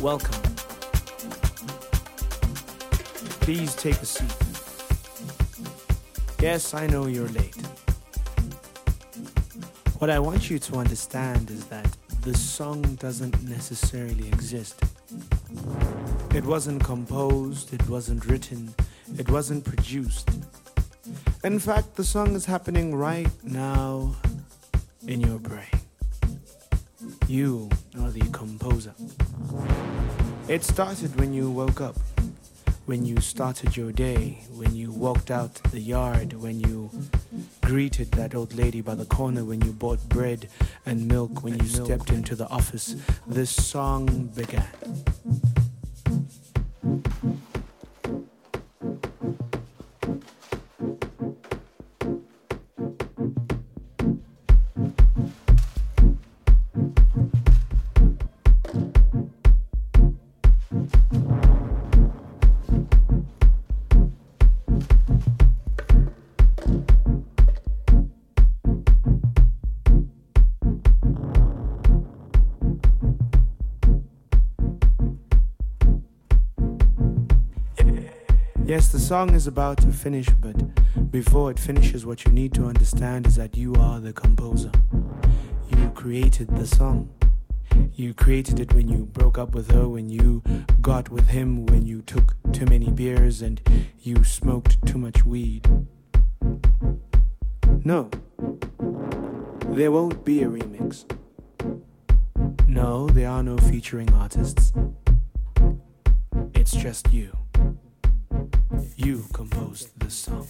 Welcome. Please take a seat. Yes, I know you're late. What I want you to understand is that the song doesn't necessarily exist. It wasn't composed, it wasn't written, it wasn't produced. In fact, the song is happening right now in your brain. You are the composer. It started when you woke up, when you started your day, when you walked out the yard, when you greeted that old lady by the corner, when you bought bread and milk, when you stepped into the office. This song began. Song is about to finish, but before it finishes, what you need to understand is that you are the composer. You created the song. You created it when you broke up with her, when you got with him, when you took too many beers and you smoked too much weed. No, there won't be a remix. No, there are no featuring artists. It's just you. You composed the song.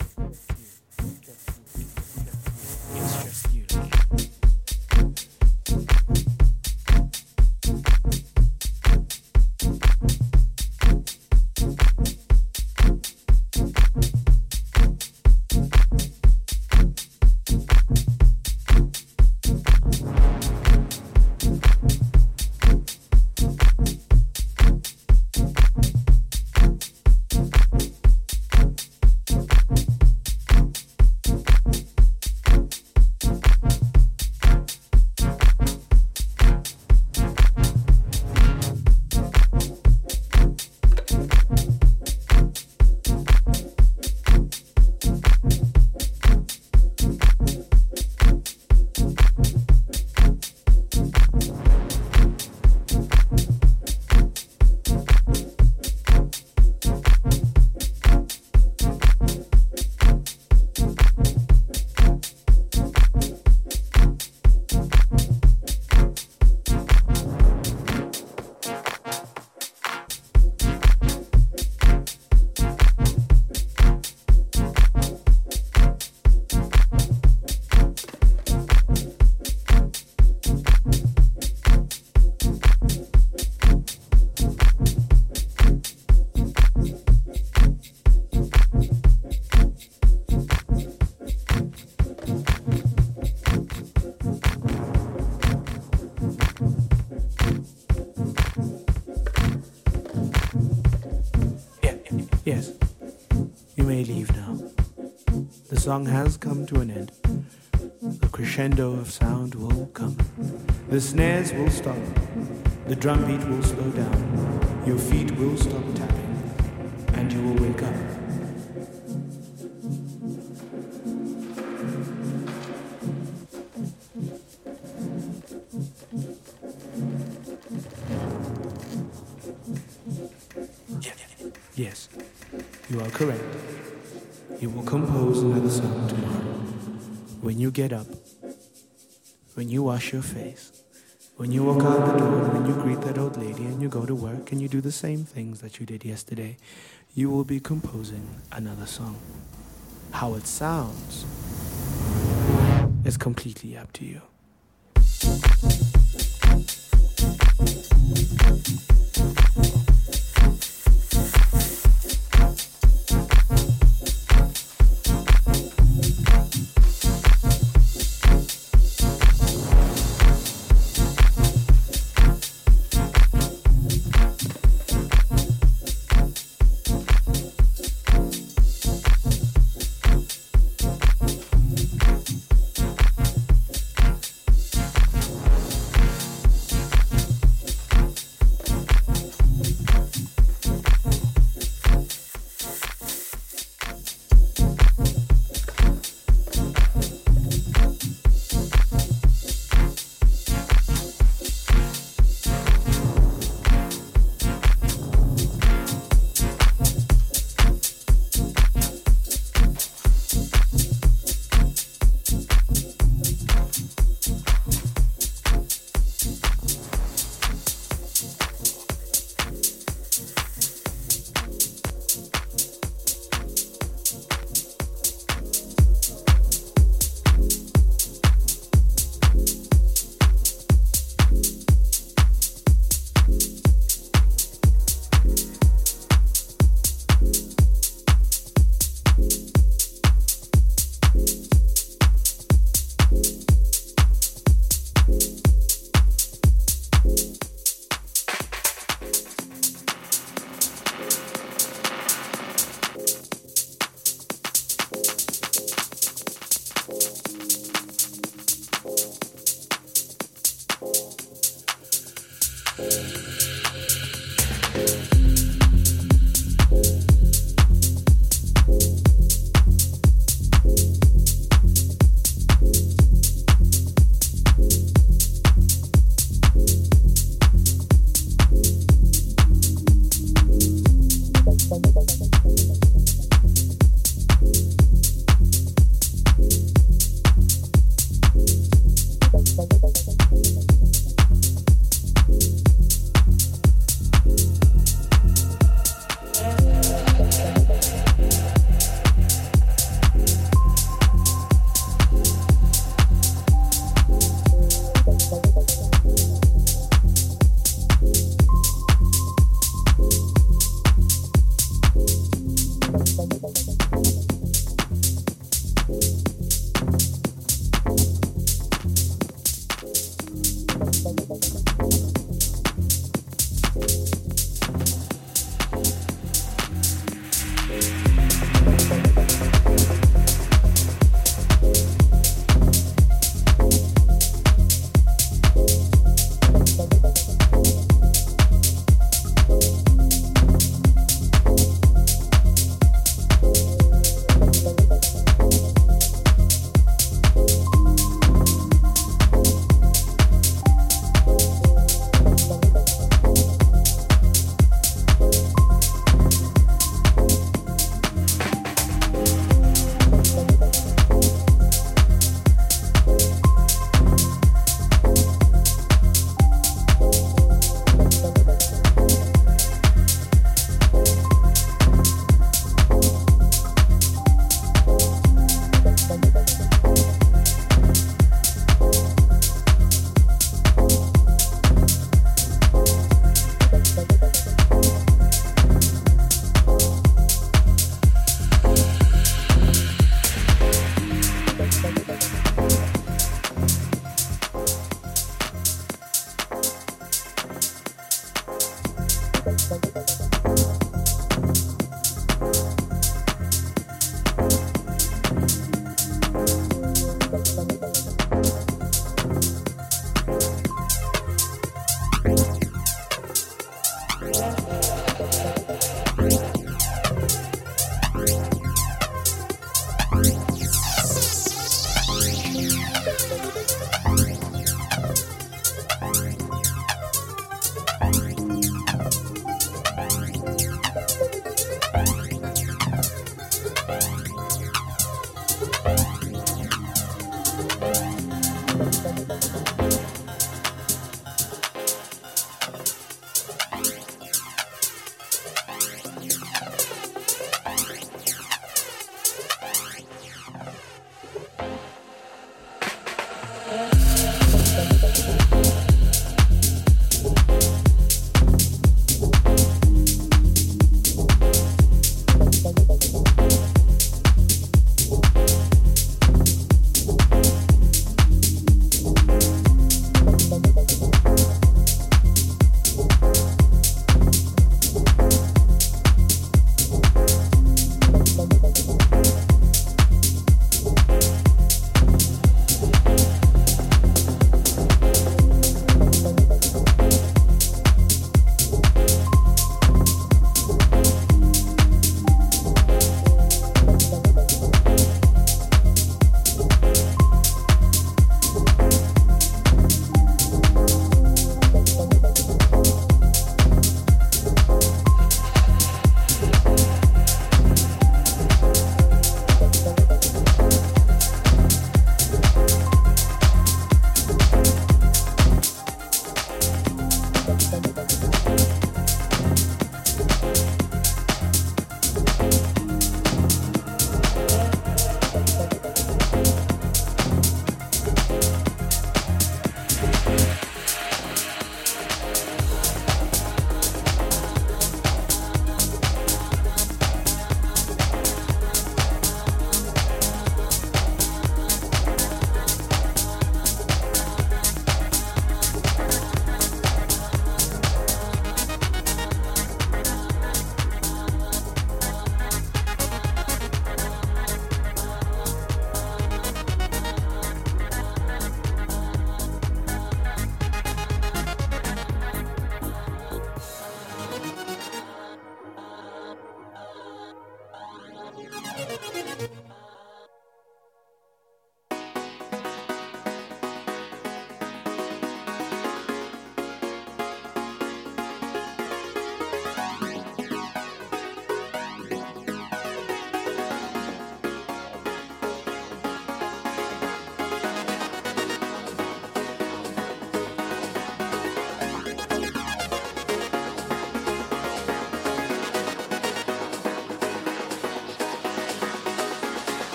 Song has come to an end. The crescendo of sound will come. The snares will stop. The drum beat will slow down. get up, when you wash your face, when you walk out the door, when you greet that old lady and you go to work and you do the same things that you did yesterday, you will be composing another song. How it sounds is completely up to you. you.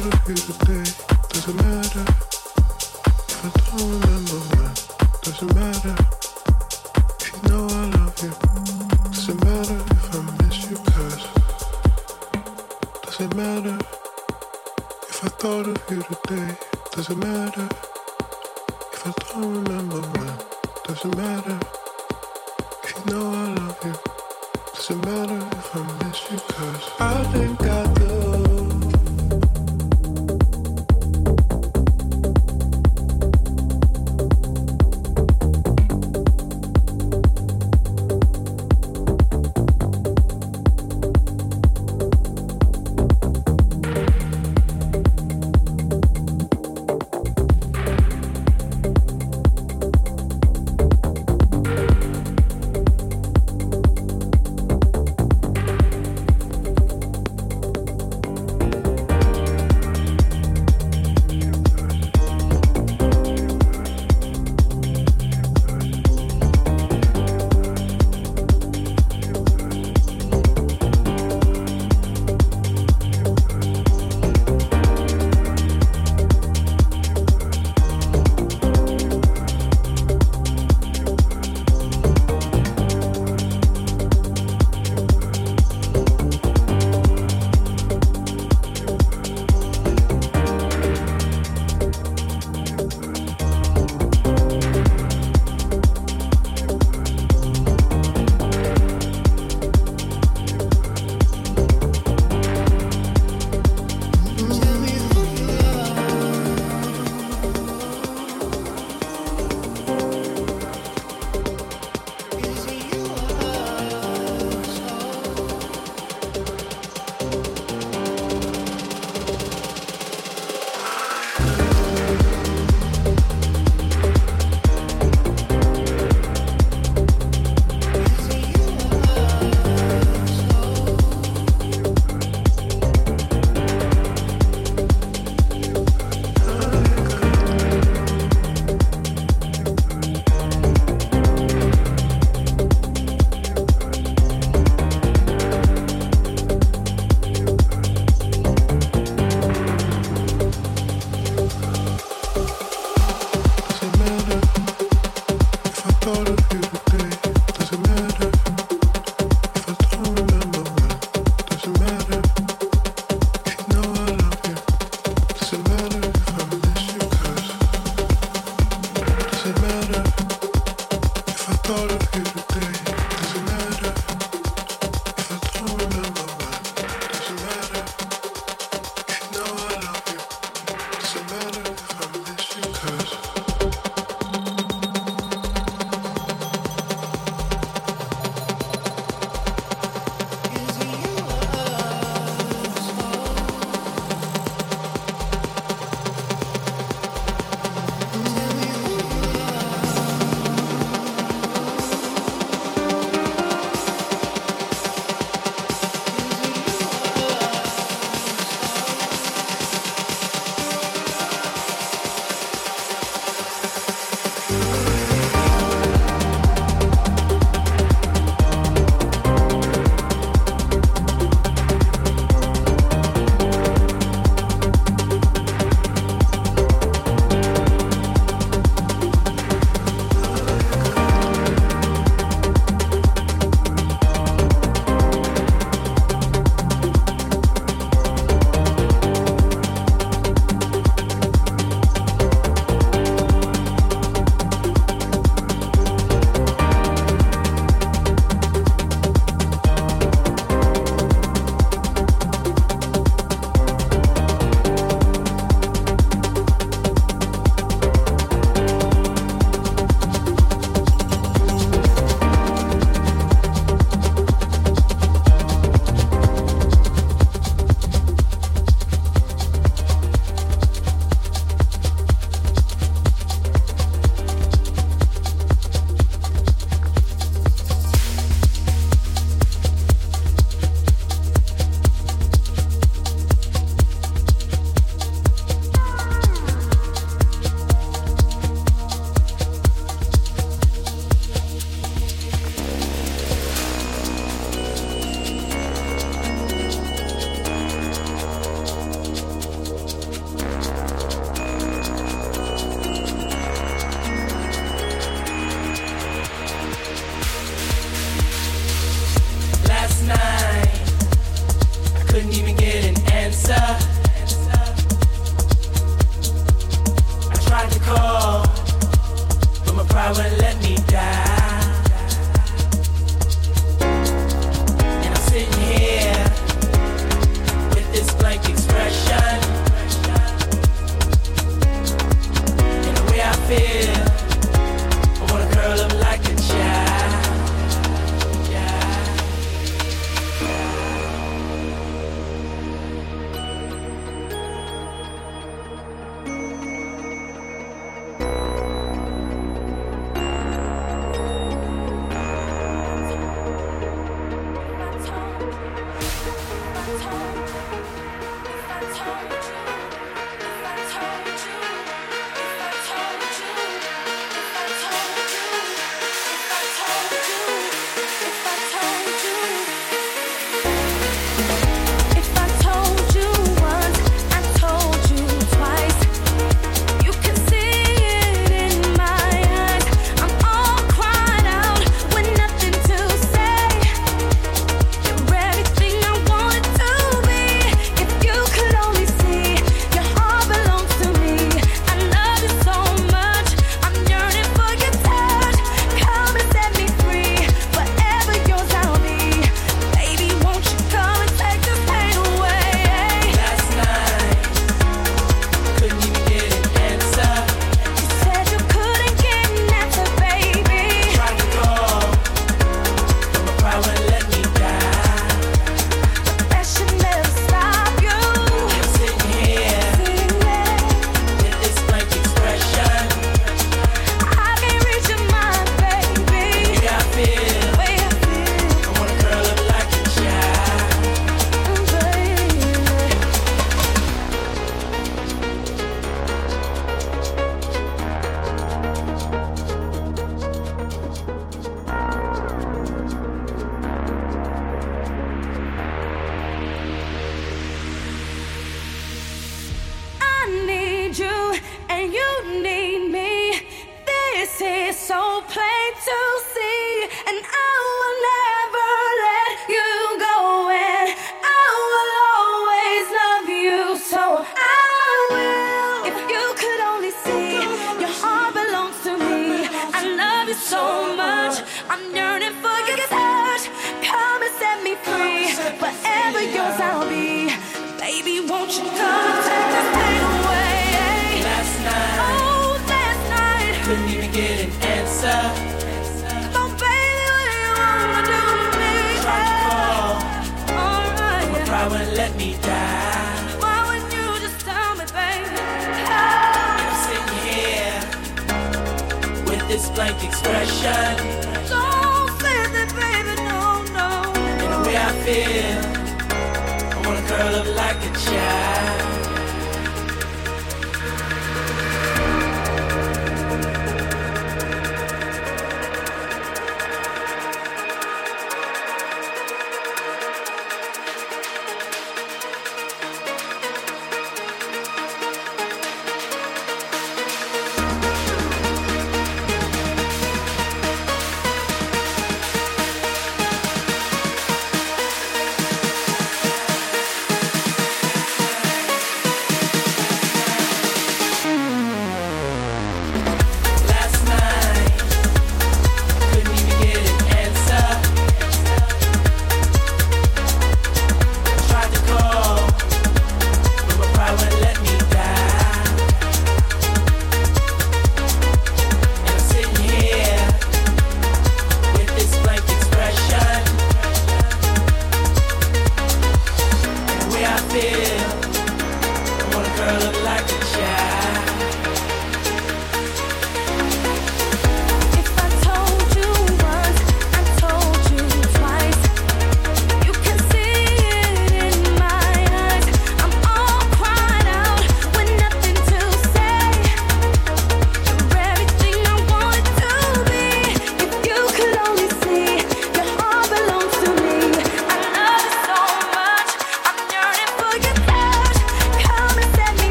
doesn't matter if I don't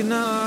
you know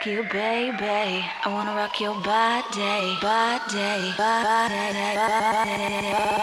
rock you, baby. I wanna rock your body, body, body, body. body.